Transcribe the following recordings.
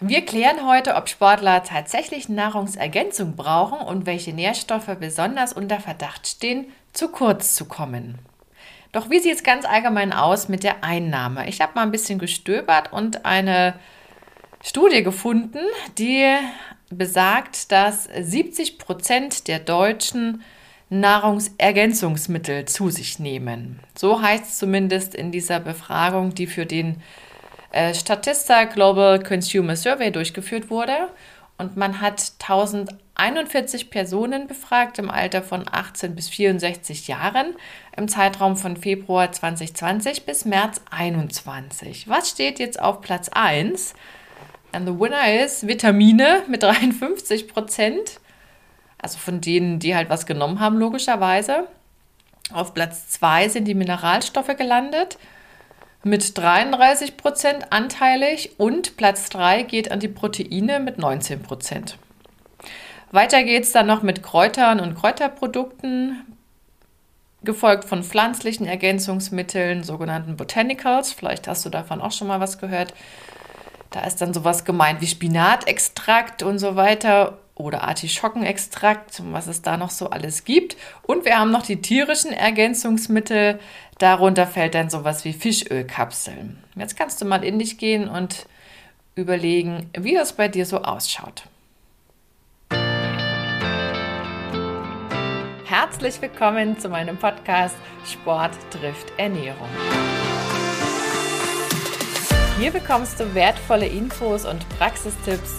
Wir klären heute, ob Sportler tatsächlich Nahrungsergänzung brauchen und welche Nährstoffe besonders unter Verdacht stehen, zu kurz zu kommen. Doch wie sieht es ganz allgemein aus mit der Einnahme? Ich habe mal ein bisschen gestöbert und eine Studie gefunden, die besagt, dass 70 Prozent der Deutschen Nahrungsergänzungsmittel zu sich nehmen. So heißt es zumindest in dieser Befragung, die für den äh, Statista Global Consumer Survey durchgeführt wurde. Und man hat 1041 Personen befragt im Alter von 18 bis 64 Jahren im Zeitraum von Februar 2020 bis März 2021. Was steht jetzt auf Platz 1? And the winner is Vitamine mit 53 Prozent. Also von denen, die halt was genommen haben, logischerweise. Auf Platz 2 sind die Mineralstoffe gelandet mit 33 Prozent anteilig und Platz 3 geht an die Proteine mit 19 Prozent. Weiter geht es dann noch mit Kräutern und Kräuterprodukten, gefolgt von pflanzlichen Ergänzungsmitteln, sogenannten Botanicals. Vielleicht hast du davon auch schon mal was gehört. Da ist dann sowas gemeint wie Spinatextrakt und so weiter oder Artischockenextrakt und was es da noch so alles gibt. Und wir haben noch die tierischen Ergänzungsmittel. Darunter fällt dann sowas wie Fischölkapseln. Jetzt kannst du mal in dich gehen und überlegen, wie das bei dir so ausschaut. Herzlich willkommen zu meinem Podcast Sport trifft Ernährung. Hier bekommst du wertvolle Infos und Praxistipps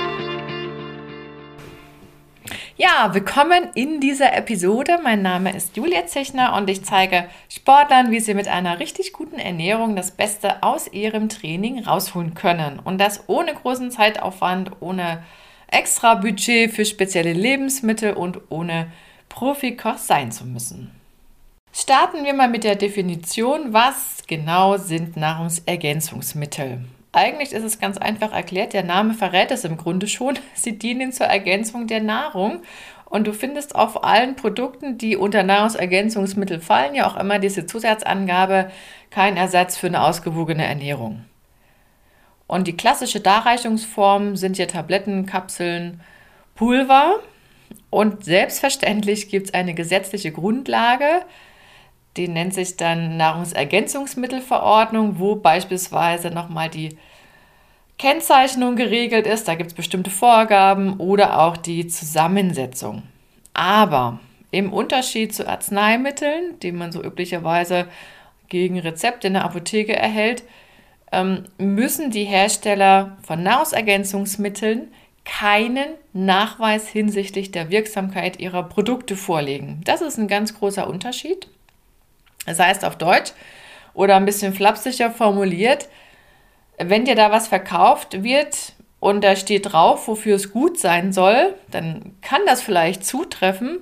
Ja, willkommen in dieser Episode. Mein Name ist Julia Zechner und ich zeige Sportlern, wie sie mit einer richtig guten Ernährung das Beste aus ihrem Training rausholen können. Und das ohne großen Zeitaufwand, ohne extra Budget für spezielle Lebensmittel und ohne Profikoch sein zu müssen. Starten wir mal mit der Definition, was genau sind Nahrungsergänzungsmittel? Eigentlich ist es ganz einfach erklärt, der Name verrät es im Grunde schon. Sie dienen zur Ergänzung der Nahrung. Und du findest auf allen Produkten, die unter Nahrungsergänzungsmittel fallen, ja auch immer diese Zusatzangabe, kein Ersatz für eine ausgewogene Ernährung. Und die klassische Darreichungsform sind ja Tabletten, Kapseln, Pulver. Und selbstverständlich gibt es eine gesetzliche Grundlage, die nennt sich dann Nahrungsergänzungsmittelverordnung, wo beispielsweise nochmal die Kennzeichnung geregelt ist. Da gibt es bestimmte Vorgaben oder auch die Zusammensetzung. Aber im Unterschied zu Arzneimitteln, die man so üblicherweise gegen Rezept in der Apotheke erhält, ähm, müssen die Hersteller von Nahrungsergänzungsmitteln keinen Nachweis hinsichtlich der Wirksamkeit ihrer Produkte vorlegen. Das ist ein ganz großer Unterschied. Das heißt auf Deutsch oder ein bisschen flapsiger formuliert, wenn dir da was verkauft wird und da steht drauf, wofür es gut sein soll, dann kann das vielleicht zutreffen,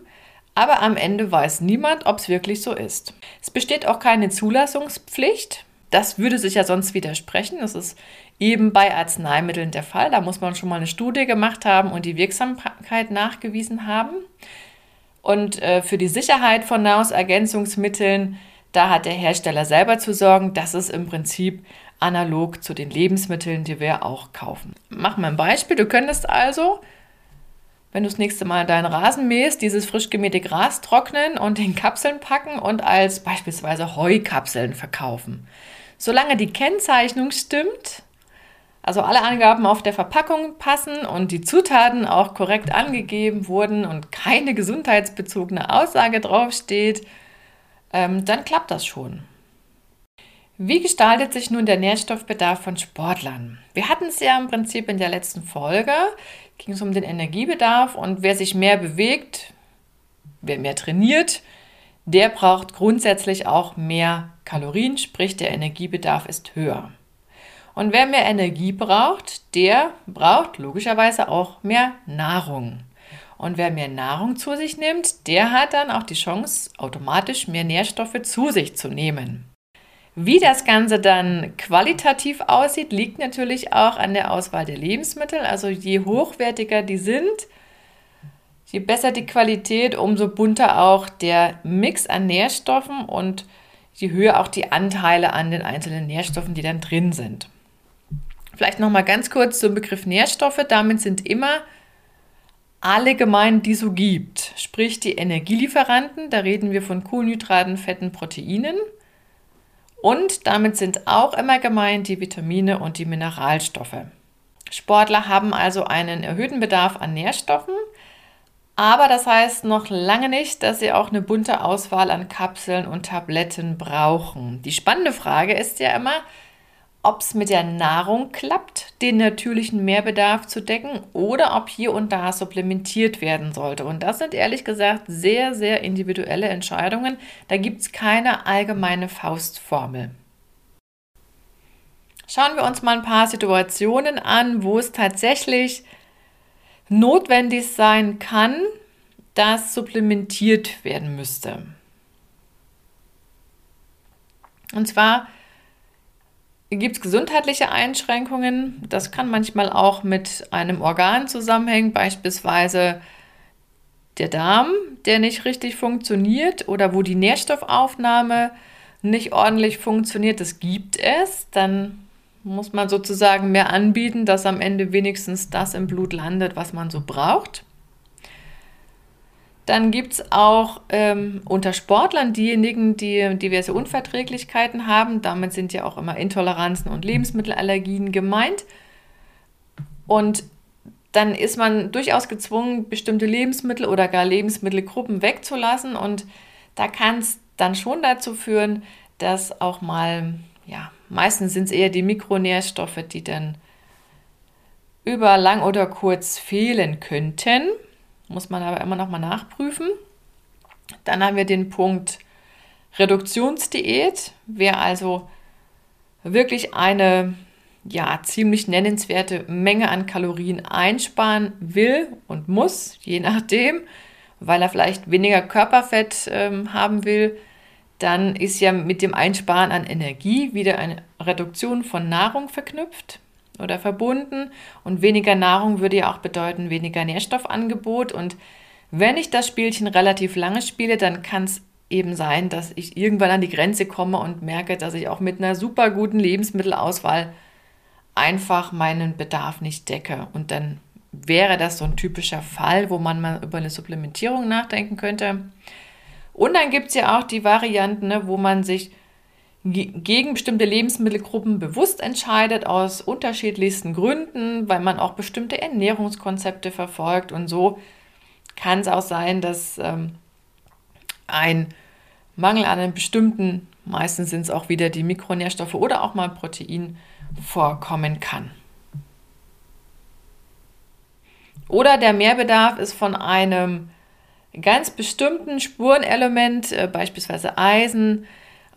aber am Ende weiß niemand, ob es wirklich so ist. Es besteht auch keine Zulassungspflicht. Das würde sich ja sonst widersprechen. Das ist eben bei Arzneimitteln der Fall. Da muss man schon mal eine Studie gemacht haben und die Wirksamkeit nachgewiesen haben. Und äh, für die Sicherheit von Nahrungsergänzungsmitteln da hat der Hersteller selber zu sorgen. Das ist im Prinzip analog zu den Lebensmitteln, die wir auch kaufen. Machen wir ein Beispiel. Du könntest also, wenn du das nächste Mal deinen Rasen mähst, dieses frisch gemähte Gras trocknen und in Kapseln packen und als beispielsweise Heukapseln verkaufen. Solange die Kennzeichnung stimmt, also alle Angaben auf der Verpackung passen und die Zutaten auch korrekt angegeben wurden und keine gesundheitsbezogene Aussage draufsteht, ähm, dann klappt das schon. Wie gestaltet sich nun der Nährstoffbedarf von Sportlern? Wir hatten es ja im Prinzip in der letzten Folge, ging es um den Energiebedarf und wer sich mehr bewegt, wer mehr trainiert, der braucht grundsätzlich auch mehr Kalorien, sprich der Energiebedarf ist höher. Und wer mehr Energie braucht, der braucht logischerweise auch mehr Nahrung. Und wer mehr Nahrung zu sich nimmt, der hat dann auch die Chance, automatisch mehr Nährstoffe zu sich zu nehmen. Wie das Ganze dann qualitativ aussieht, liegt natürlich auch an der Auswahl der Lebensmittel. Also je hochwertiger die sind, je besser die Qualität, umso bunter auch der Mix an Nährstoffen und je höher auch die Anteile an den einzelnen Nährstoffen, die dann drin sind. Vielleicht noch mal ganz kurz zum Begriff Nährstoffe. Damit sind immer alle gemeint, die so gibt. Sprich die Energielieferanten, da reden wir von Kohlenhydraten, Fetten, Proteinen. Und damit sind auch immer gemeint die Vitamine und die Mineralstoffe. Sportler haben also einen erhöhten Bedarf an Nährstoffen, aber das heißt noch lange nicht, dass sie auch eine bunte Auswahl an Kapseln und Tabletten brauchen. Die spannende Frage ist ja immer, ob es mit der Nahrung klappt, den natürlichen Mehrbedarf zu decken oder ob hier und da supplementiert werden sollte. Und das sind ehrlich gesagt sehr, sehr individuelle Entscheidungen. Da gibt es keine allgemeine Faustformel. Schauen wir uns mal ein paar Situationen an, wo es tatsächlich notwendig sein kann, dass supplementiert werden müsste. Und zwar gibt es gesundheitliche Einschränkungen. Das kann manchmal auch mit einem Organ zusammenhängen, beispielsweise der Darm, der nicht richtig funktioniert oder wo die Nährstoffaufnahme nicht ordentlich funktioniert. Das gibt es. Dann muss man sozusagen mehr anbieten, dass am Ende wenigstens das im Blut landet, was man so braucht. Dann gibt es auch ähm, unter Sportlern diejenigen, die diverse Unverträglichkeiten haben. Damit sind ja auch immer Intoleranzen und Lebensmittelallergien gemeint. Und dann ist man durchaus gezwungen, bestimmte Lebensmittel oder gar Lebensmittelgruppen wegzulassen. Und da kann es dann schon dazu führen, dass auch mal ja, meistens sind es eher die Mikronährstoffe, die dann über lang oder kurz fehlen könnten. Muss man aber immer noch mal nachprüfen. Dann haben wir den Punkt Reduktionsdiät. Wer also wirklich eine ja, ziemlich nennenswerte Menge an Kalorien einsparen will und muss, je nachdem, weil er vielleicht weniger Körperfett ähm, haben will, dann ist ja mit dem Einsparen an Energie wieder eine Reduktion von Nahrung verknüpft oder verbunden. Und weniger Nahrung würde ja auch bedeuten weniger Nährstoffangebot. Und wenn ich das Spielchen relativ lange spiele, dann kann es eben sein, dass ich irgendwann an die Grenze komme und merke, dass ich auch mit einer super guten Lebensmittelauswahl einfach meinen Bedarf nicht decke. Und dann wäre das so ein typischer Fall, wo man mal über eine Supplementierung nachdenken könnte. Und dann gibt es ja auch die Varianten, ne, wo man sich gegen bestimmte Lebensmittelgruppen bewusst entscheidet, aus unterschiedlichsten Gründen, weil man auch bestimmte Ernährungskonzepte verfolgt. Und so kann es auch sein, dass ähm, ein Mangel an einem bestimmten, meistens sind es auch wieder die Mikronährstoffe oder auch mal Protein, vorkommen kann. Oder der Mehrbedarf ist von einem ganz bestimmten Spurenelement, äh, beispielsweise Eisen,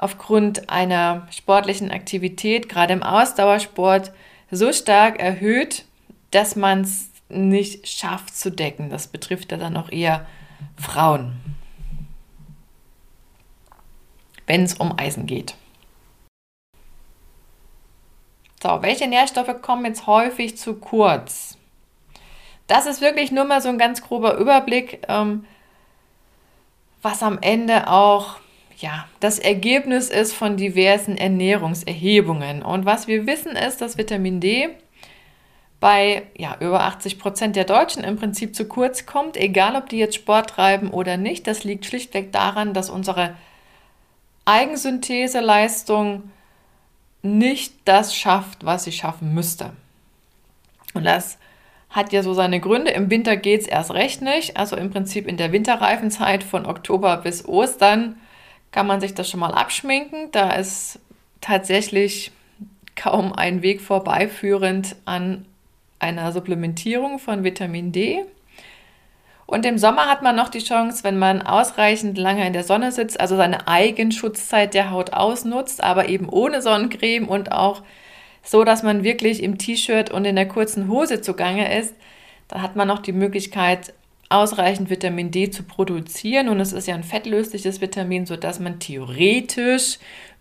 aufgrund einer sportlichen Aktivität, gerade im Ausdauersport, so stark erhöht, dass man es nicht schafft zu decken. Das betrifft ja dann auch eher Frauen, wenn es um Eisen geht. So, welche Nährstoffe kommen jetzt häufig zu kurz? Das ist wirklich nur mal so ein ganz grober Überblick. Ähm, was am Ende auch ja, das Ergebnis ist von diversen Ernährungserhebungen. Und was wir wissen ist, dass Vitamin D bei ja, über 80 Prozent der Deutschen im Prinzip zu kurz kommt, egal ob die jetzt Sport treiben oder nicht. Das liegt schlichtweg daran, dass unsere Eigensyntheseleistung nicht das schafft, was sie schaffen müsste. Und das hat ja so seine Gründe. Im Winter geht es erst recht nicht. Also im Prinzip in der Winterreifenzeit von Oktober bis Ostern kann man sich das schon mal abschminken. Da ist tatsächlich kaum ein Weg vorbeiführend an einer Supplementierung von Vitamin D. Und im Sommer hat man noch die Chance, wenn man ausreichend lange in der Sonne sitzt, also seine Eigenschutzzeit der Haut ausnutzt, aber eben ohne Sonnencreme und auch so, dass man wirklich im T-Shirt und in der kurzen Hose zugange ist, dann hat man noch die Möglichkeit, ausreichend Vitamin D zu produzieren. Und es ist ja ein fettlösliches Vitamin, sodass man theoretisch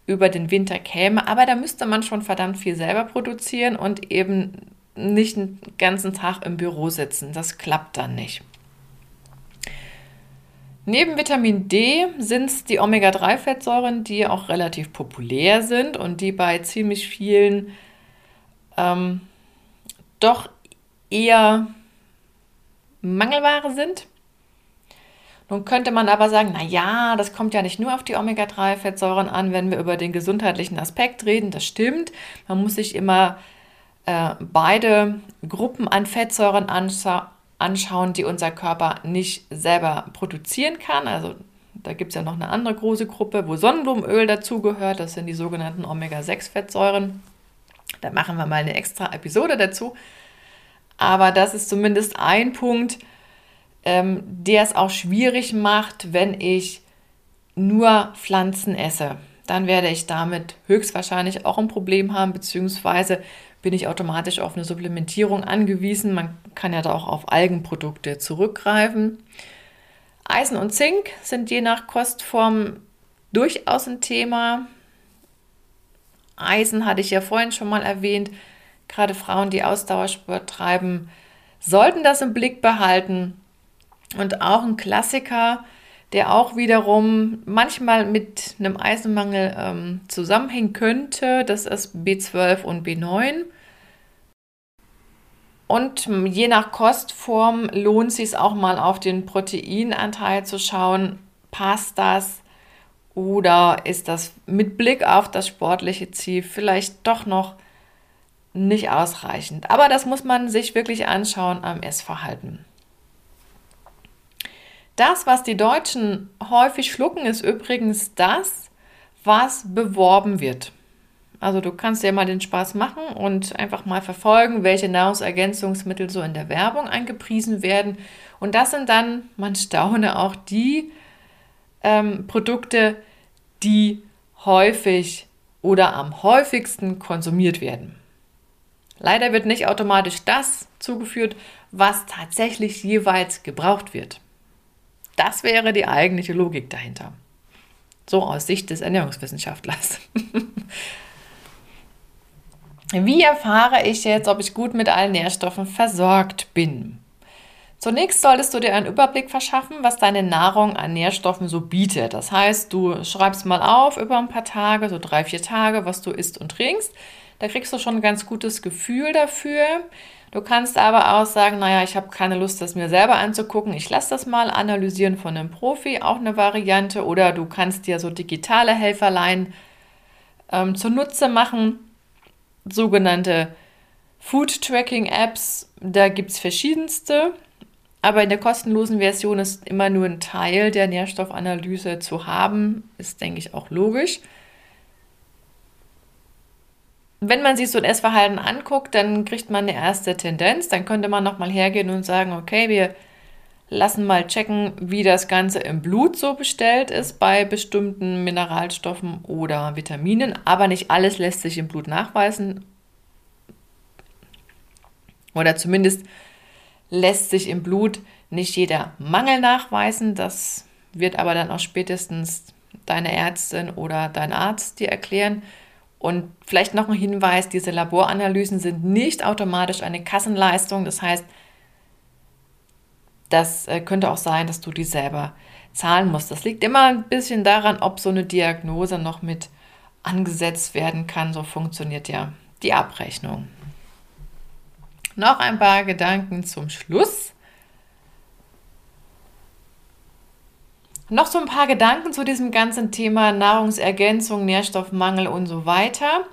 über den Winter käme, aber da müsste man schon verdammt viel selber produzieren und eben nicht den ganzen Tag im Büro sitzen. Das klappt dann nicht. Neben Vitamin D sind es die Omega-3-Fettsäuren, die auch relativ populär sind und die bei ziemlich vielen ähm, doch eher Mangelware sind. Nun könnte man aber sagen, na ja, das kommt ja nicht nur auf die Omega-3-Fettsäuren an, wenn wir über den gesundheitlichen Aspekt reden. Das stimmt. Man muss sich immer äh, beide Gruppen an Fettsäuren anschauen anschauen, die unser Körper nicht selber produzieren kann. Also da gibt es ja noch eine andere große Gruppe, wo Sonnenblumenöl dazugehört. Das sind die sogenannten Omega-6-Fettsäuren. Da machen wir mal eine extra Episode dazu. Aber das ist zumindest ein Punkt, ähm, der es auch schwierig macht, wenn ich nur Pflanzen esse. Dann werde ich damit höchstwahrscheinlich auch ein Problem haben, beziehungsweise bin ich automatisch auf eine Supplementierung angewiesen. Man kann ja da auch auf Algenprodukte zurückgreifen. Eisen und Zink sind je nach Kostform durchaus ein Thema. Eisen hatte ich ja vorhin schon mal erwähnt. Gerade Frauen, die Ausdauersport treiben, sollten das im Blick behalten. Und auch ein Klassiker, der auch wiederum manchmal mit einem Eisenmangel ähm, zusammenhängen könnte. Das ist B12 und B9. Und je nach Kostform lohnt es sich auch mal auf den Proteinanteil zu schauen. Passt das? Oder ist das mit Blick auf das sportliche Ziel vielleicht doch noch nicht ausreichend? Aber das muss man sich wirklich anschauen am Essverhalten. Das, was die Deutschen häufig schlucken, ist übrigens das, was beworben wird. Also du kannst dir mal den Spaß machen und einfach mal verfolgen, welche Nahrungsergänzungsmittel so in der Werbung angepriesen werden. Und das sind dann, man staune, auch die ähm, Produkte, die häufig oder am häufigsten konsumiert werden. Leider wird nicht automatisch das zugeführt, was tatsächlich jeweils gebraucht wird. Das wäre die eigentliche Logik dahinter. So aus Sicht des Ernährungswissenschaftlers. Wie erfahre ich jetzt, ob ich gut mit allen Nährstoffen versorgt bin? Zunächst solltest du dir einen Überblick verschaffen, was deine Nahrung an Nährstoffen so bietet. Das heißt, du schreibst mal auf über ein paar Tage, so drei, vier Tage, was du isst und trinkst. Da kriegst du schon ein ganz gutes Gefühl dafür. Du kannst aber auch sagen, naja, ich habe keine Lust, das mir selber anzugucken. Ich lasse das mal analysieren von einem Profi, auch eine Variante. Oder du kannst dir so digitale Helferlein ähm, zunutze machen, sogenannte Food Tracking Apps. Da gibt es verschiedenste. Aber in der kostenlosen Version ist immer nur ein Teil der Nährstoffanalyse zu haben. Ist, denke ich, auch logisch wenn man sich so ein Essverhalten anguckt, dann kriegt man eine erste Tendenz. Dann könnte man nochmal hergehen und sagen, okay, wir lassen mal checken, wie das Ganze im Blut so bestellt ist bei bestimmten Mineralstoffen oder Vitaminen. Aber nicht alles lässt sich im Blut nachweisen. Oder zumindest lässt sich im Blut nicht jeder Mangel nachweisen. Das wird aber dann auch spätestens deine Ärztin oder dein Arzt dir erklären. Und vielleicht noch ein Hinweis, diese Laboranalysen sind nicht automatisch eine Kassenleistung. Das heißt, das äh, könnte auch sein, dass du die selber zahlen musst. Das liegt immer ein bisschen daran, ob so eine Diagnose noch mit angesetzt werden kann. So funktioniert ja die Abrechnung. Noch ein paar Gedanken zum Schluss. Noch so ein paar Gedanken zu diesem ganzen Thema Nahrungsergänzung, Nährstoffmangel und so weiter.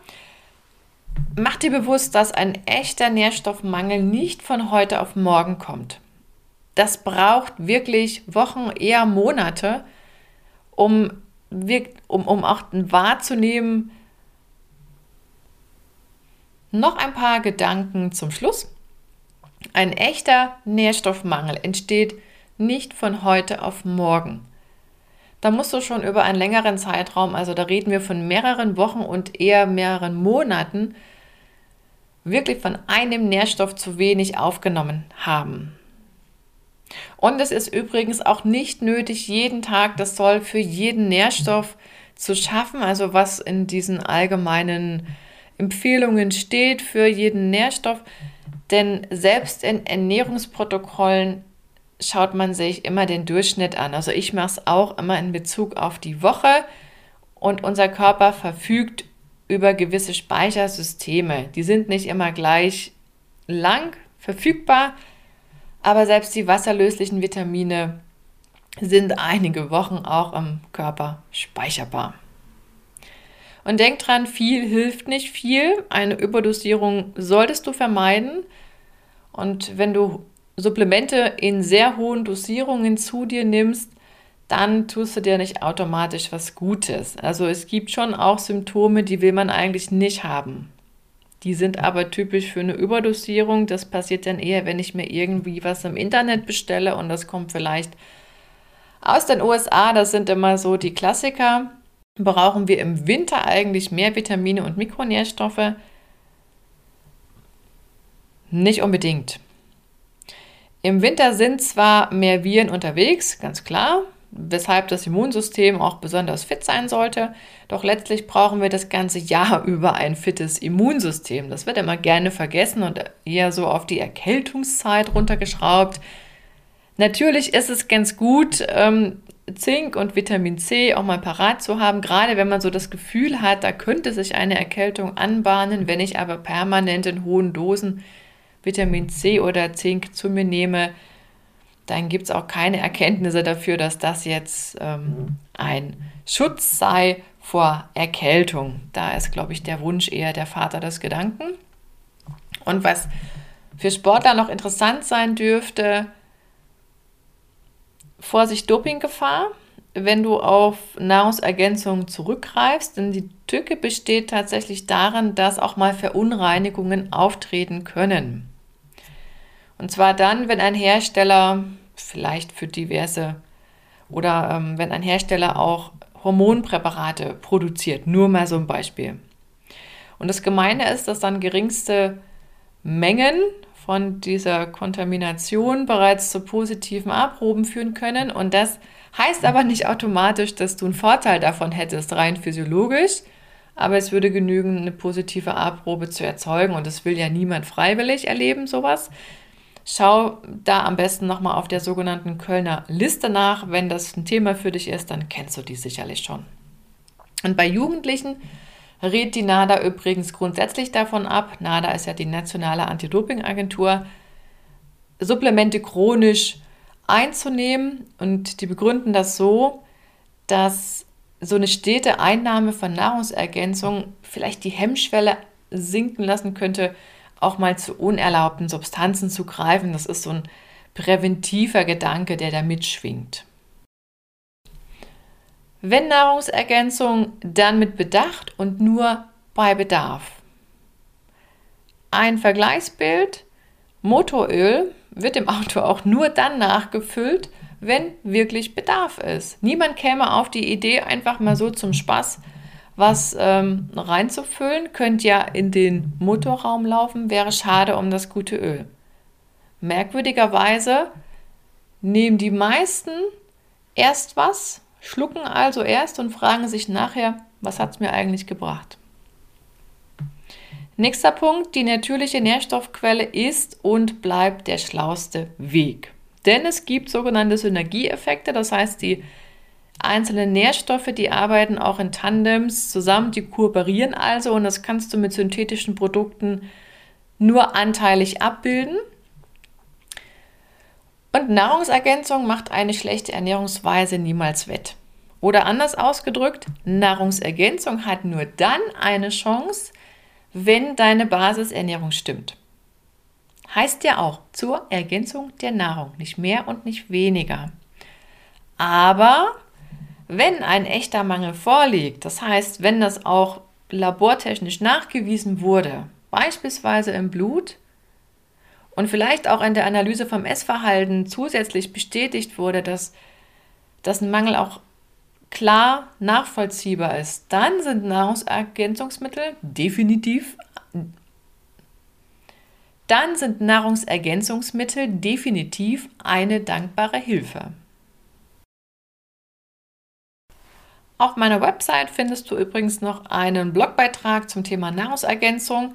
Mach dir bewusst, dass ein echter Nährstoffmangel nicht von heute auf morgen kommt. Das braucht wirklich Wochen, eher Monate, um, um, um auch wahrzunehmen. Noch ein paar Gedanken zum Schluss. Ein echter Nährstoffmangel entsteht nicht von heute auf morgen da musst du schon über einen längeren Zeitraum, also da reden wir von mehreren Wochen und eher mehreren Monaten, wirklich von einem Nährstoff zu wenig aufgenommen haben. Und es ist übrigens auch nicht nötig, jeden Tag, das soll für jeden Nährstoff zu schaffen, also was in diesen allgemeinen Empfehlungen steht für jeden Nährstoff. Denn selbst in Ernährungsprotokollen schaut man sich immer den Durchschnitt an. Also ich mache es auch immer in Bezug auf die Woche und unser Körper verfügt über gewisse Speichersysteme. Die sind nicht immer gleich lang verfügbar, aber selbst die wasserlöslichen Vitamine sind einige Wochen auch im Körper speicherbar. Und denk dran, viel hilft nicht viel. Eine Überdosierung solltest du vermeiden. Und wenn du Supplemente in sehr hohen Dosierungen zu dir nimmst, dann tust du dir nicht automatisch was Gutes. Also es gibt schon auch Symptome, die will man eigentlich nicht haben. Die sind aber typisch für eine Überdosierung. Das passiert dann eher, wenn ich mir irgendwie was im Internet bestelle und das kommt vielleicht aus den USA. Das sind immer so die Klassiker. Brauchen wir im Winter eigentlich mehr Vitamine und Mikronährstoffe? Nicht unbedingt. Im Winter sind zwar mehr Viren unterwegs, ganz klar, weshalb das Immunsystem auch besonders fit sein sollte. Doch letztlich brauchen wir das ganze Jahr über ein fittes Immunsystem. Das wird immer gerne vergessen und eher so auf die Erkältungszeit runtergeschraubt. Natürlich ist es ganz gut, ähm, Zink und Vitamin C auch mal parat zu haben, gerade wenn man so das Gefühl hat, da könnte sich eine Erkältung anbahnen, wenn ich aber permanent in hohen Dosen Vitamin C oder Zink zu mir nehme, dann gibt es auch keine Erkenntnisse dafür, dass das jetzt ähm, ein Schutz sei vor Erkältung. Da ist, glaube ich, der Wunsch eher der Vater des Gedanken. Und was für Sportler noch interessant sein dürfte, Vorsicht Dopinggefahr, wenn du auf Nahrungsergänzungen zurückgreifst, denn die Tücke besteht tatsächlich darin, dass auch mal Verunreinigungen auftreten können. Und zwar dann, wenn ein Hersteller vielleicht für diverse oder ähm, wenn ein Hersteller auch Hormonpräparate produziert, nur mal so ein Beispiel. Und das Gemeine ist, dass dann geringste Mengen von dieser Kontamination bereits zu positiven Abproben führen können. Und das heißt aber nicht automatisch, dass du einen Vorteil davon hättest, rein physiologisch. Aber es würde genügen, eine positive A-Probe zu erzeugen. Und das will ja niemand freiwillig erleben, sowas. Schau da am besten nochmal auf der sogenannten Kölner Liste nach. Wenn das ein Thema für dich ist, dann kennst du die sicherlich schon. Und bei Jugendlichen rät die NADA übrigens grundsätzlich davon ab, NADA ist ja die nationale Anti-Doping-Agentur, Supplemente chronisch einzunehmen. Und die begründen das so, dass so eine stete Einnahme von Nahrungsergänzung vielleicht die Hemmschwelle sinken lassen könnte, auch mal zu unerlaubten Substanzen zu greifen. Das ist so ein präventiver Gedanke, der da mitschwingt. Wenn Nahrungsergänzung, dann mit Bedacht und nur bei Bedarf. Ein Vergleichsbild, Motoröl wird im Auto auch nur dann nachgefüllt, wenn wirklich Bedarf ist. Niemand käme auf die Idee, einfach mal so zum Spaß was ähm, reinzufüllen, könnt ja in den Motorraum laufen, wäre schade um das gute Öl. Merkwürdigerweise nehmen die meisten erst was, schlucken also erst und fragen sich nachher, was hat es mir eigentlich gebracht. Nächster Punkt, die natürliche Nährstoffquelle ist und bleibt der schlauste Weg. Denn es gibt sogenannte Synergieeffekte, das heißt, die einzelne Nährstoffe, die arbeiten auch in Tandems zusammen, die kooperieren also und das kannst du mit synthetischen Produkten nur anteilig abbilden. Und Nahrungsergänzung macht eine schlechte Ernährungsweise niemals wett. Oder anders ausgedrückt, Nahrungsergänzung hat nur dann eine Chance, wenn deine Basisernährung stimmt. Heißt ja auch zur Ergänzung der Nahrung, nicht mehr und nicht weniger. Aber wenn ein echter Mangel vorliegt, das heißt, wenn das auch labortechnisch nachgewiesen wurde, beispielsweise im Blut und vielleicht auch in der Analyse vom Essverhalten zusätzlich bestätigt wurde, dass, dass ein Mangel auch klar nachvollziehbar ist, dann sind Nahrungsergänzungsmittel definitiv dann sind Nahrungsergänzungsmittel definitiv eine dankbare Hilfe. Auf meiner Website findest du übrigens noch einen Blogbeitrag zum Thema Nahrungsergänzung,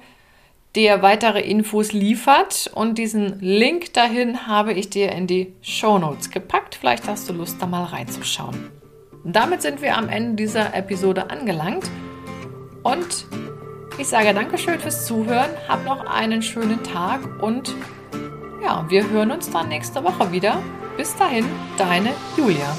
der weitere Infos liefert. Und diesen Link dahin habe ich dir in die Show Notes gepackt. Vielleicht hast du Lust, da mal reinzuschauen. Damit sind wir am Ende dieser Episode angelangt. Und ich sage Dankeschön fürs Zuhören, hab noch einen schönen Tag und ja, wir hören uns dann nächste Woche wieder. Bis dahin, deine Julia.